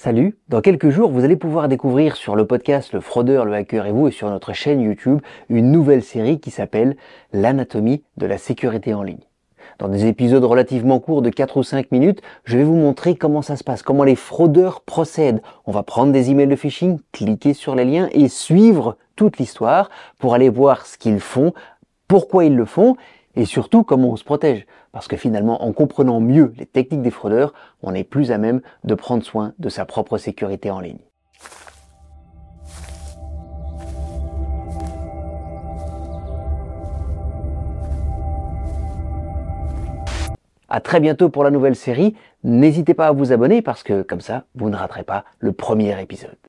Salut, dans quelques jours, vous allez pouvoir découvrir sur le podcast Le Fraudeur, le Hacker et vous et sur notre chaîne YouTube une nouvelle série qui s'appelle L'anatomie de la sécurité en ligne. Dans des épisodes relativement courts de 4 ou 5 minutes, je vais vous montrer comment ça se passe, comment les fraudeurs procèdent. On va prendre des emails de phishing, cliquer sur les liens et suivre toute l'histoire pour aller voir ce qu'ils font, pourquoi ils le font et surtout comment on se protège? Parce que finalement, en comprenant mieux les techniques des fraudeurs, on est plus à même de prendre soin de sa propre sécurité en ligne. À très bientôt pour la nouvelle série. N'hésitez pas à vous abonner parce que comme ça, vous ne raterez pas le premier épisode.